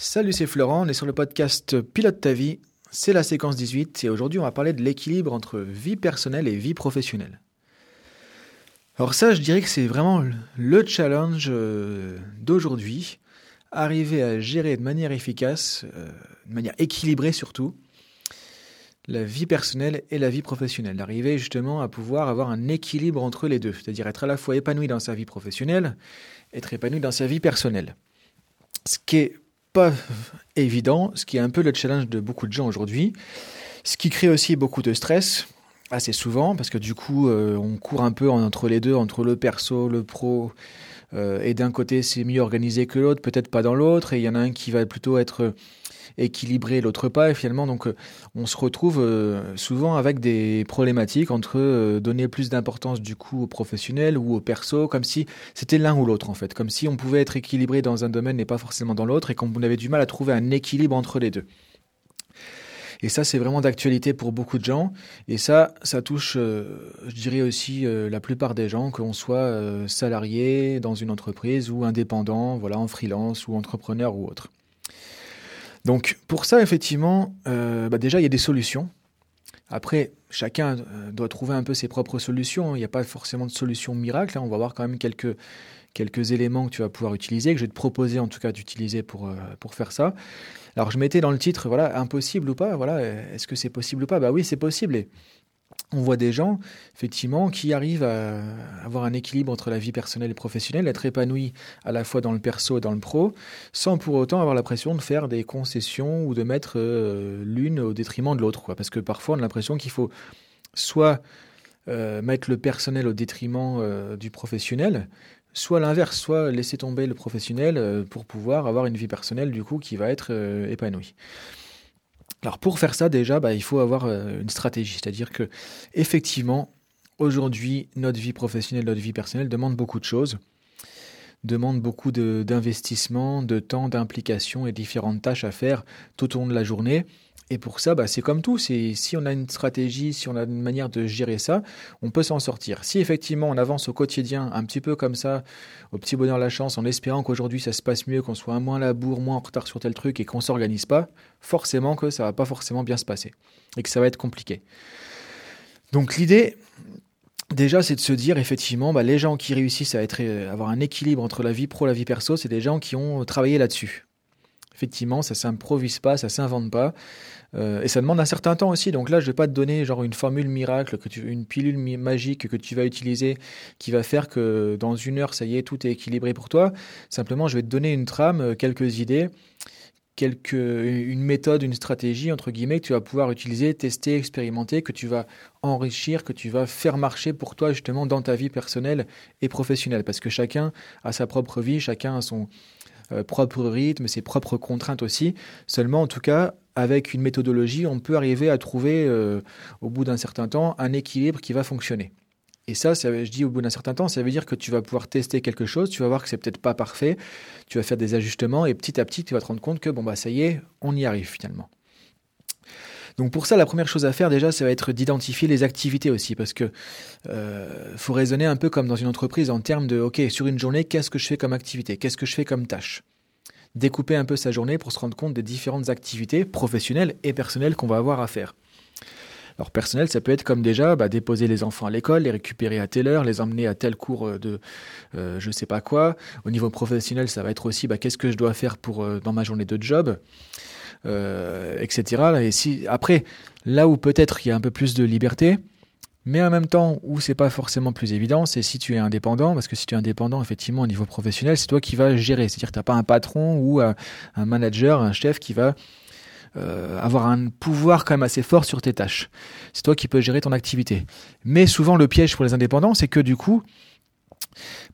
Salut, c'est Florent, on est sur le podcast Pilote ta vie, c'est la séquence 18 et aujourd'hui on va parler de l'équilibre entre vie personnelle et vie professionnelle. Alors ça, je dirais que c'est vraiment le challenge euh, d'aujourd'hui, arriver à gérer de manière efficace, euh, de manière équilibrée surtout, la vie personnelle et la vie professionnelle. Arriver justement à pouvoir avoir un équilibre entre les deux, c'est-à-dire être à la fois épanoui dans sa vie professionnelle, être épanoui dans sa vie personnelle. Ce qui est pas évident, ce qui est un peu le challenge de beaucoup de gens aujourd'hui, ce qui crée aussi beaucoup de stress, assez souvent, parce que du coup, euh, on court un peu entre les deux, entre le perso, le pro, euh, et d'un côté, c'est mieux organisé que l'autre, peut-être pas dans l'autre, et il y en a un qui va plutôt être équilibré, l'autre pas, et finalement, donc, euh, on se retrouve souvent avec des problématiques entre donner plus d'importance du coup au professionnel ou au perso, comme si c'était l'un ou l'autre en fait, comme si on pouvait être équilibré dans un domaine et pas forcément dans l'autre, et qu'on avait du mal à trouver un équilibre entre les deux. Et ça, c'est vraiment d'actualité pour beaucoup de gens. Et ça, ça touche, euh, je dirais aussi, euh, la plupart des gens, qu'on soit euh, salarié dans une entreprise ou indépendant, voilà, en freelance ou entrepreneur ou autre. Donc, pour ça, effectivement, bah déjà, il y a des solutions. Après, chacun doit trouver un peu ses propres solutions. Il n'y a pas forcément de solution miracle. Hein. On va voir quand même quelques, quelques éléments que tu vas pouvoir utiliser, que je vais te proposer en tout cas d'utiliser pour, pour faire ça. Alors je mettais dans le titre, voilà, impossible ou pas, voilà, est-ce que c'est possible ou pas? Bah oui, c'est possible. On voit des gens, effectivement, qui arrivent à avoir un équilibre entre la vie personnelle et professionnelle, être épanoui à la fois dans le perso et dans le pro, sans pour autant avoir l'impression de faire des concessions ou de mettre euh, l'une au détriment de l'autre. Parce que parfois, on a l'impression qu'il faut soit euh, mettre le personnel au détriment euh, du professionnel, soit l'inverse, soit laisser tomber le professionnel pour pouvoir avoir une vie personnelle du coup qui va être épanouie. Alors pour faire ça déjà, bah, il faut avoir euh, une stratégie, c'est-à-dire que effectivement aujourd'hui notre vie professionnelle, notre vie personnelle demande beaucoup de choses, demande beaucoup d'investissement, de, de temps, d'implication et différentes tâches à faire tout au long de la journée. Et pour ça, bah, c'est comme tout. Si on a une stratégie, si on a une manière de gérer ça, on peut s'en sortir. Si effectivement on avance au quotidien un petit peu comme ça, au petit bonheur la chance, en espérant qu'aujourd'hui ça se passe mieux, qu'on soit moins la bourre, moins en retard sur tel truc et qu'on s'organise pas, forcément que ça va pas forcément bien se passer et que ça va être compliqué. Donc l'idée, Déjà, c'est de se dire effectivement, bah, les gens qui réussissent à être, avoir un équilibre entre la vie pro et la vie perso, c'est des gens qui ont travaillé là-dessus. Effectivement, ça s'improvise pas, ça s'invente pas. Euh, et ça demande un certain temps aussi. Donc là, je vais pas te donner genre une formule miracle, que tu, une pilule magique que tu vas utiliser qui va faire que dans une heure, ça y est, tout est équilibré pour toi. Simplement, je vais te donner une trame, euh, quelques idées, quelques, une méthode, une stratégie, entre guillemets, que tu vas pouvoir utiliser, tester, expérimenter, que tu vas enrichir, que tu vas faire marcher pour toi justement dans ta vie personnelle et professionnelle. Parce que chacun a sa propre vie, chacun a son, euh, propre rythme, ses propres contraintes aussi. Seulement, en tout cas, avec une méthodologie, on peut arriver à trouver, euh, au bout d'un certain temps, un équilibre qui va fonctionner. Et ça, ça, je dis au bout d'un certain temps, ça veut dire que tu vas pouvoir tester quelque chose, tu vas voir que c'est peut-être pas parfait, tu vas faire des ajustements et petit à petit, tu vas te rendre compte que bon bah ça y est, on y arrive finalement. Donc pour ça, la première chose à faire déjà, ça va être d'identifier les activités aussi, parce que euh, faut raisonner un peu comme dans une entreprise en termes de, ok, sur une journée, qu'est-ce que je fais comme activité, qu'est-ce que je fais comme tâche? Découper un peu sa journée pour se rendre compte des différentes activités professionnelles et personnelles qu'on va avoir à faire. Alors personnel, ça peut être comme déjà bah, déposer les enfants à l'école, les récupérer à telle heure, les emmener à tel cours euh, de euh, je sais pas quoi. Au niveau professionnel, ça va être aussi bah, qu'est-ce que je dois faire pour euh, dans ma journée de job? Euh, etc. Et si après, là où peut-être il y a un peu plus de liberté, mais en même temps où c'est pas forcément plus évident, c'est si tu es indépendant, parce que si tu es indépendant, effectivement, au niveau professionnel, c'est toi qui vas gérer. C'est-à-dire n'as pas un patron ou un, manager, un chef qui va euh, avoir un pouvoir quand même assez fort sur tes tâches. C'est toi qui peux gérer ton activité. Mais souvent, le piège pour les indépendants, c'est que du coup,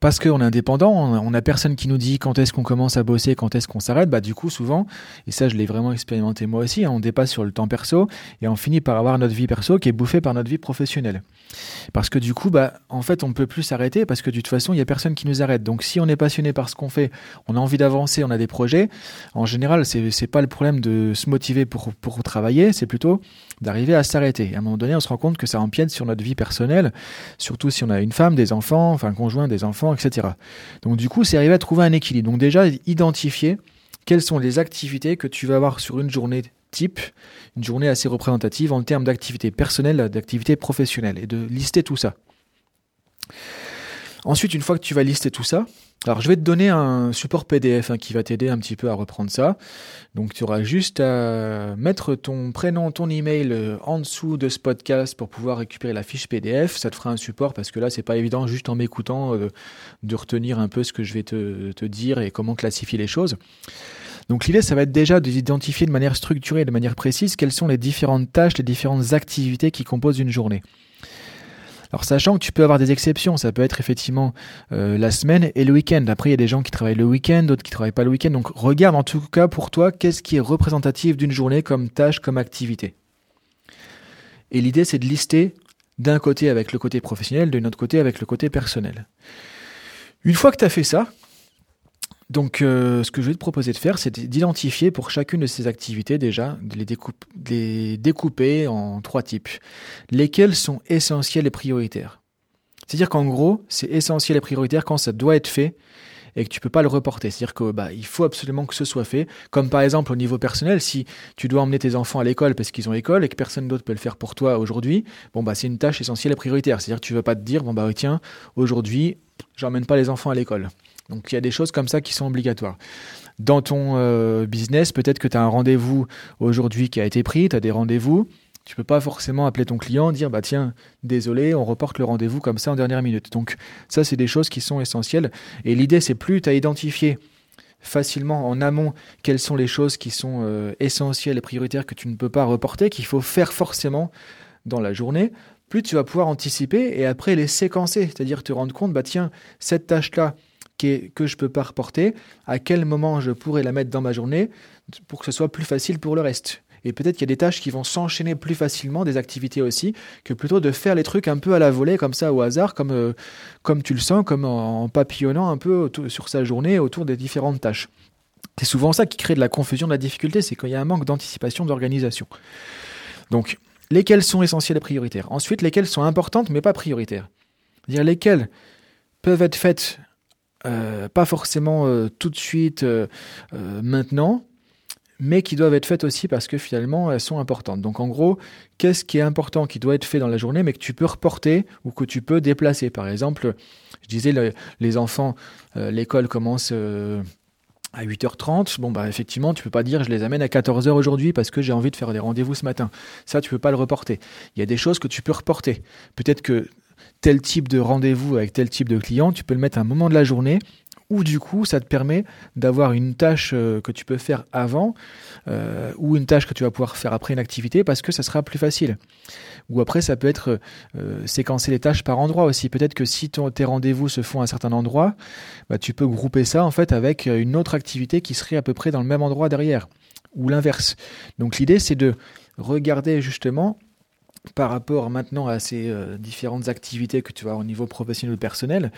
parce qu'on est indépendant, on n'a personne qui nous dit quand est-ce qu'on commence à bosser, quand est-ce qu'on s'arrête. Bah du coup souvent, et ça je l'ai vraiment expérimenté moi aussi, hein, on dépasse sur le temps perso et on finit par avoir notre vie perso qui est bouffée par notre vie professionnelle. Parce que du coup, bah en fait on peut plus s'arrêter parce que de toute façon il y a personne qui nous arrête. Donc si on est passionné par ce qu'on fait, on a envie d'avancer, on a des projets. En général, c'est c'est pas le problème de se motiver pour pour travailler, c'est plutôt d'arriver à s'arrêter. À un moment donné, on se rend compte que ça empiète sur notre vie personnelle, surtout si on a une femme, des enfants, enfin un conjoint, enfants etc. Donc du coup, c'est arriver à trouver un équilibre. Donc déjà, identifier quelles sont les activités que tu vas avoir sur une journée type, une journée assez représentative en termes d'activité personnelle, d'activité professionnelle, et de lister tout ça. Ensuite, une fois que tu vas lister tout ça, alors je vais te donner un support PDF hein, qui va t'aider un petit peu à reprendre ça. Donc tu auras juste à mettre ton prénom, ton email euh, en dessous de ce podcast pour pouvoir récupérer la fiche PDF. Ça te fera un support parce que là c'est pas évident juste en m'écoutant euh, de retenir un peu ce que je vais te, te dire et comment classifier les choses. Donc l'idée, ça va être déjà d'identifier de manière structurée, de manière précise, quelles sont les différentes tâches, les différentes activités qui composent une journée. Alors sachant que tu peux avoir des exceptions, ça peut être effectivement euh, la semaine et le week-end. Après, il y a des gens qui travaillent le week-end, d'autres qui travaillent pas le week-end. Donc regarde en tout cas pour toi qu'est-ce qui est représentatif d'une journée comme tâche, comme activité? Et l'idée, c'est de lister d'un côté avec le côté professionnel, de l'autre côté avec le côté personnel. Une fois que tu as fait ça, donc, euh, ce que je vais te proposer de faire, c'est d'identifier pour chacune de ces activités déjà, de les, découper en trois types. Lesquels sont essentiels et prioritaires? C'est-à-dire qu'en gros, c'est essentiel et prioritaire quand ça doit être fait et que tu peux pas le reporter. C'est-à-dire que bah, faut absolument que ce soit fait. Comme par exemple au niveau personnel, si tu dois emmener tes enfants à l'école parce qu'ils ont école et que personne d'autre peut le faire pour toi aujourd'hui, bon bah c'est une tâche essentielle et prioritaire. C'est-à-dire que tu veux pas te dire bon bah tiens aujourd'hui j'emmène pas les enfants à l'école. Donc il y a des choses comme ça qui sont obligatoires. Dans ton euh, business, peut-être que tu as un rendez-vous aujourd'hui qui a été pris, tu as des rendez-vous. Tu peux pas forcément appeler ton client, dire bah tiens, désolé, on reporte le rendez-vous comme ça en dernière minute. Donc ça, c'est des choses qui sont essentielles. Et l'idée, c'est plus tu as identifié facilement en amont quelles sont les choses qui sont euh, essentielles et prioritaires que tu ne peux pas reporter, qu'il faut faire forcément dans la journée, plus tu vas pouvoir anticiper et après les séquencer, c'est-à-dire te rendre compte, bah tiens, cette tâche-là, que je peux pas reporter, à quel moment je pourrais la mettre dans ma journée pour que ce soit plus facile pour le reste. Et peut-être qu'il y a des tâches qui vont s'enchaîner plus facilement, des activités aussi, que plutôt de faire les trucs un peu à la volée, comme ça, au hasard, comme, euh, comme tu le sens, comme en, papillonnant un peu sur sa journée autour des différentes tâches. C'est souvent ça qui crée de la confusion, de la difficulté, c'est quand il y a un manque d'anticipation, d'organisation. Donc, lesquelles sont essentielles et prioritaires? Ensuite, lesquelles sont importantes mais pas prioritaires? C'est-à-dire lesquelles peuvent être faites euh, pas forcément euh, tout de suite euh, maintenant, mais qui doivent être faites aussi parce que finalement elles sont importantes. Donc en gros, qu'est-ce qui est important qui doit être fait dans la journée mais que tu peux reporter ou que tu peux déplacer? Par exemple, je disais les enfants, l'école commence à 8h30, bon bah effectivement, tu peux pas dire je les amène à 14h aujourd'hui parce que j'ai envie de faire des rendez-vous ce matin. Ça, tu peux pas le reporter. Il y a des choses que tu peux reporter. Peut-être que tel type de rendez-vous avec tel type de client, tu peux le mettre à un moment de la journée où du coup ça te permet d'avoir une tâche euh, que tu peux faire avant euh, ou une tâche que tu vas pouvoir faire après une activité parce que ça sera plus facile. Ou après ça peut être euh, séquencer les tâches par endroit aussi. Peut-être que si tes rendez-vous se font à un certain endroit, bah, tu peux grouper ça en fait avec une autre activité qui serait à peu près dans le même endroit derrière ou l'inverse. Donc l'idée c'est de regarder justement par rapport maintenant à ces euh, différentes activités que tu as au niveau professionnel ou personnel,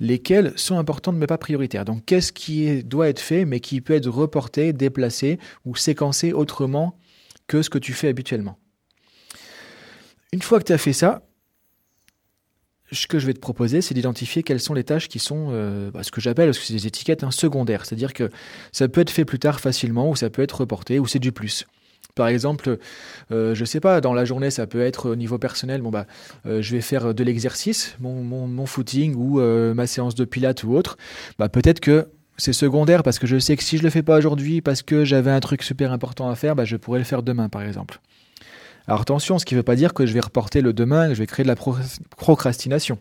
lesquelles sont importantes mais pas prioritaires. Donc qu'est-ce qui doit être fait mais qui peut être reporté, déplacé ou séquencé autrement que ce que tu fais habituellement? Une fois que tu as fait ça, ce que je vais te proposer, c'est d'identifier quelles sont les tâches qui sont euh, bah, ce que j'appelle, parce que c'est des étiquettes hein, secondaires. C'est-à-dire que ça peut être fait plus tard facilement, ou ça peut être reporté, ou c'est du plus. Par exemple, euh, je sais pas, dans la journée, ça peut être au niveau personnel, bon bah, euh, je vais faire de l'exercice, mon, footing ou euh, ma séance de pilates ou autre. Bah, peut-être que c'est secondaire parce que je sais que si je le fais pas aujourd'hui parce que j'avais un truc super important à faire, bah, je pourrais le faire demain, par exemple. Alors attention, ce qui ne veut pas dire que je vais reporter le demain, que je vais créer de la procrastination.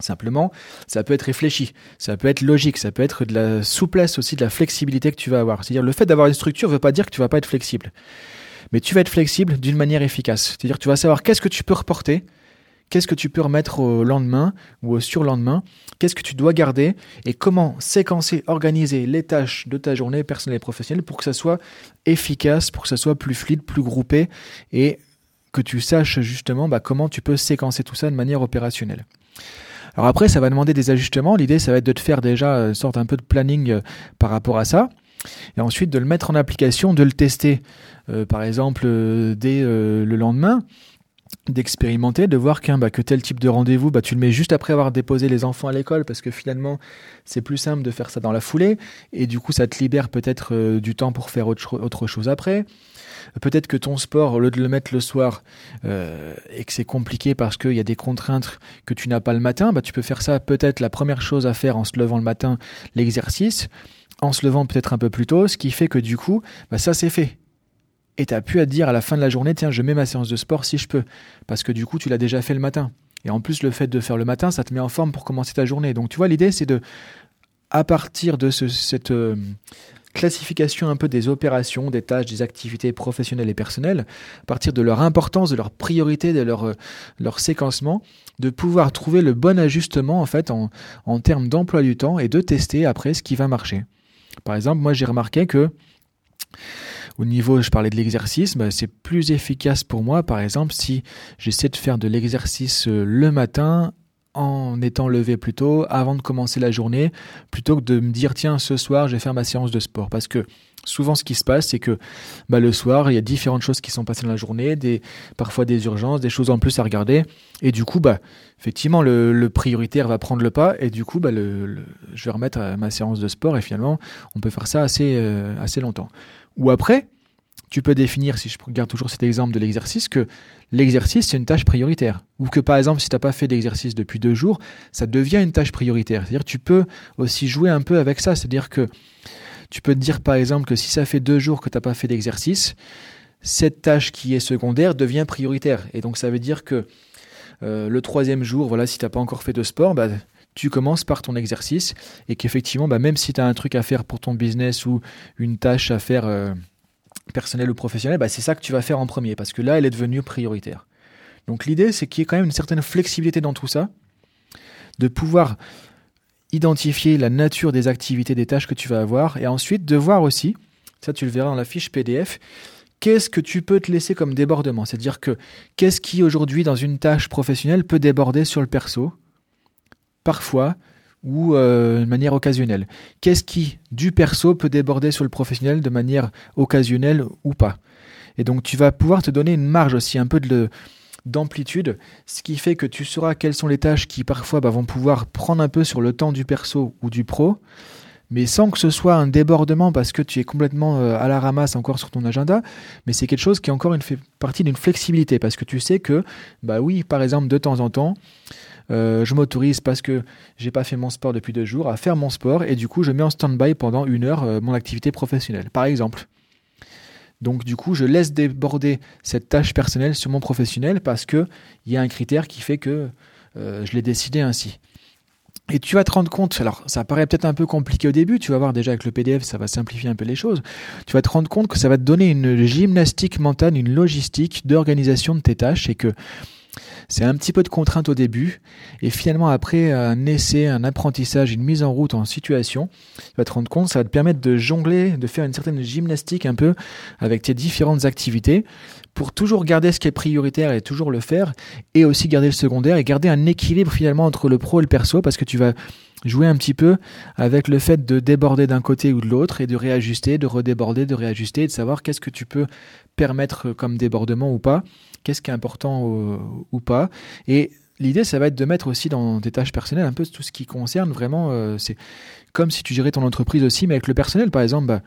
Simplement, ça peut être réfléchi, ça peut être logique, ça peut être de la souplesse aussi, de la flexibilité que tu vas avoir. C'est-à-dire le fait d'avoir une structure ne veut pas dire que tu vas pas être flexible. Mais tu vas être flexible d'une manière efficace. C'est-à-dire tu vas savoir qu'est-ce que tu peux reporter, qu'est-ce que tu peux remettre au lendemain ou au surlendemain, qu'est-ce que tu dois garder et comment séquencer, organiser les tâches de ta journée personnelle et professionnelle pour que ça soit efficace, pour que ça soit plus fluide, plus groupé et que tu saches justement bah, comment tu peux séquencer tout ça de manière opérationnelle. Alors après, ça va demander des ajustements. L'idée, ça va être de te faire déjà une sorte un peu de planning euh, par rapport à ça. Et ensuite de le mettre en application, de le tester, euh, par exemple, euh, dès le lendemain. D'expérimenter, de voir qu'un bah, que tel type de rendez-vous, bah, tu le mets juste après avoir déposé les enfants à l'école parce que finalement c'est plus simple de faire ça dans la foulée et du coup ça te libère peut-être euh, du temps pour faire autre, autre chose après. Peut-être que ton sport, au lieu de le mettre le soir euh, et que c'est compliqué parce qu'il y a des contraintes que tu n'as pas le matin, bah, tu peux faire ça peut-être la première chose à faire en se levant le matin, l'exercice, en se levant peut-être un peu plus tôt, ce qui fait que du coup, bah, ça c'est fait. Et tu as pu à te dire à la fin de la journée, tiens, je mets ma séance de sport si je peux. Parce que du coup, tu l'as déjà fait le matin. Et en plus, le fait de faire le matin, ça te met en forme pour commencer ta journée. Donc tu vois, l'idée, c'est de, à partir de cette euh, classification un peu des opérations, des tâches, des activités professionnelles et personnelles, à partir de leur importance, de leur priorité, de leur, euh, leur séquencement, de pouvoir trouver le bon ajustement en fait en, en termes d'emploi du temps et de tester après ce qui va marcher. Par exemple, moi j'ai remarqué que au niveau, je parlais de l'exercice, bah, c'est plus efficace pour moi, par exemple, si j'essaie de faire de l'exercice euh, le matin en étant levé plus tôt, avant de commencer la journée, plutôt que de me dire tiens ce soir je vais faire ma séance de sport. Parce que souvent ce qui se passe c'est que bah, le soir il y a différentes choses qui sont passées dans la journée, parfois des urgences, des choses en plus à regarder, et du coup bah effectivement le, prioritaire va prendre le pas, et du coup bah, je vais remettre à ma séance de sport, et finalement on peut faire ça assez, euh, assez longtemps. Ou après, tu peux définir, si je regarde toujours cet exemple de l'exercice, que l'exercice, c'est une tâche prioritaire. Ou que par exemple, si tu n'as pas fait d'exercice depuis deux jours, ça devient une tâche prioritaire. C'est-à-dire tu peux aussi jouer un peu avec ça. C'est-à-dire que tu peux te dire par exemple que si ça fait deux jours que tu n'as pas fait d'exercice, cette tâche qui est secondaire devient prioritaire. Et donc ça veut dire que euh, le troisième jour, voilà, si tu n'as pas encore fait de sport, bah, tu commences par ton exercice et qu'effectivement, bah, même si tu as un truc à faire pour ton business ou une tâche à faire euh, personnelle ou professionnelle, bah, c'est ça que tu vas faire en premier parce que là, elle est devenue prioritaire. Donc l'idée, c'est qu'il y ait quand même une certaine flexibilité dans tout ça, de pouvoir identifier la nature des activités, des tâches que tu vas avoir et ensuite de voir aussi, ça tu le verras dans la fiche PDF, qu'est-ce que tu peux te laisser comme débordement? C'est-à-dire que qu'est-ce qui aujourd'hui dans une tâche professionnelle peut déborder sur le perso? Parfois ou euh, de manière occasionnelle. Qu'est-ce qui, du perso, peut déborder sur le professionnel de manière occasionnelle ou pas? Et donc tu vas pouvoir te donner une marge aussi, un peu de d'amplitude, ce qui fait que tu sauras quelles sont les tâches qui parfois bah, vont pouvoir prendre un peu sur le temps du perso ou du pro, mais sans que ce soit un débordement parce que tu es complètement euh, à la ramasse encore sur ton agenda, mais c'est quelque chose qui est encore une partie d'une flexibilité parce que tu sais que, bah oui, par exemple, de temps en temps, euh, je m'autorise parce que j'ai pas fait mon sport depuis deux jours à faire mon sport et du coup je mets en stand-by pendant une heure euh, mon activité professionnelle, par exemple. Donc du coup je laisse déborder cette tâche personnelle sur mon professionnel parce que il y a un critère qui fait que euh, je l'ai décidé ainsi. Et tu vas te rendre compte, alors ça paraît peut-être un peu compliqué au début, tu vas voir déjà avec le PDF, ça va simplifier un peu les choses. Tu vas te rendre compte que ça va te donner une gymnastique mentale, une logistique d'organisation de tes tâches et que c'est un petit peu de contrainte au début, et finalement après un essai, un apprentissage, une mise en route en situation, tu vas te rendre compte, ça va te permettre de jongler, de faire une certaine gymnastique un peu avec tes différentes activités, pour toujours garder ce qui est prioritaire et toujours le faire, et aussi garder le secondaire, et garder un équilibre finalement entre le pro et le perso, parce que tu vas jouer un petit peu avec le fait de déborder d'un côté ou de l'autre, et de réajuster, de redéborder, de réajuster, et de savoir qu'est-ce que tu peux permettre comme débordement ou pas qu'est-ce qui est important ou, pas. Et l'idée, ça va être de mettre aussi dans des tâches personnelles un peu tout ce qui concerne vraiment. Euh, c'est comme si tu gérais ton entreprise aussi, mais avec le personnel, par exemple. Bah,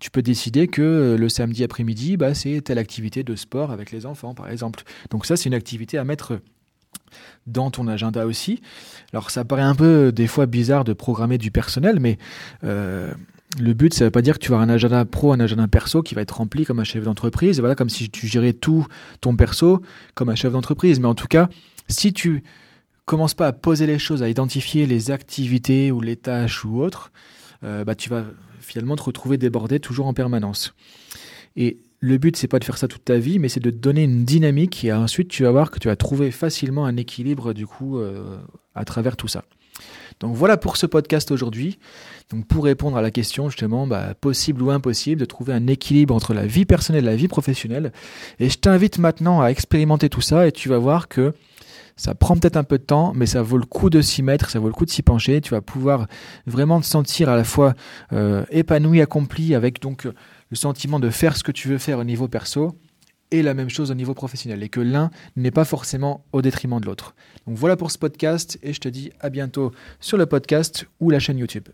tu peux décider que euh, le samedi après-midi, bah, c'est telle activité de sport avec les enfants, par exemple. Donc ça, c'est une activité à mettre dans ton agenda aussi. Alors ça paraît un peu des fois bizarre de programmer du personnel, mais euh, le but, ça veut pas dire que tu vas un agenda pro, un agenda perso qui va être rempli comme un chef d'entreprise. Voilà, comme si tu gérais tout ton perso comme un chef d'entreprise. Mais en tout cas, si tu commences pas à poser les choses, à identifier les activités ou les tâches ou autres, euh, bah, tu vas finalement te retrouver débordé toujours en permanence. Et le but, c'est pas de faire ça toute ta vie, mais c'est de donner une dynamique et ensuite tu vas voir que tu vas trouver facilement un équilibre du coup euh, à travers tout ça. Donc voilà pour ce podcast aujourd'hui. Donc pour répondre à la question justement, bah, possible ou impossible de trouver un équilibre entre la vie personnelle et la vie professionnelle. Et je t'invite maintenant à expérimenter tout ça et tu vas voir que ça prend peut-être un peu de temps, mais ça vaut le coup de s'y mettre, ça vaut le coup de s'y pencher. Tu vas pouvoir vraiment te sentir à la fois euh, épanoui, accompli, avec donc le sentiment de faire ce que tu veux faire au niveau perso et la même chose au niveau professionnel et que l'un n'est pas forcément au détriment de l'autre. Donc voilà pour ce podcast et je te dis à bientôt sur le podcast ou la chaîne YouTube.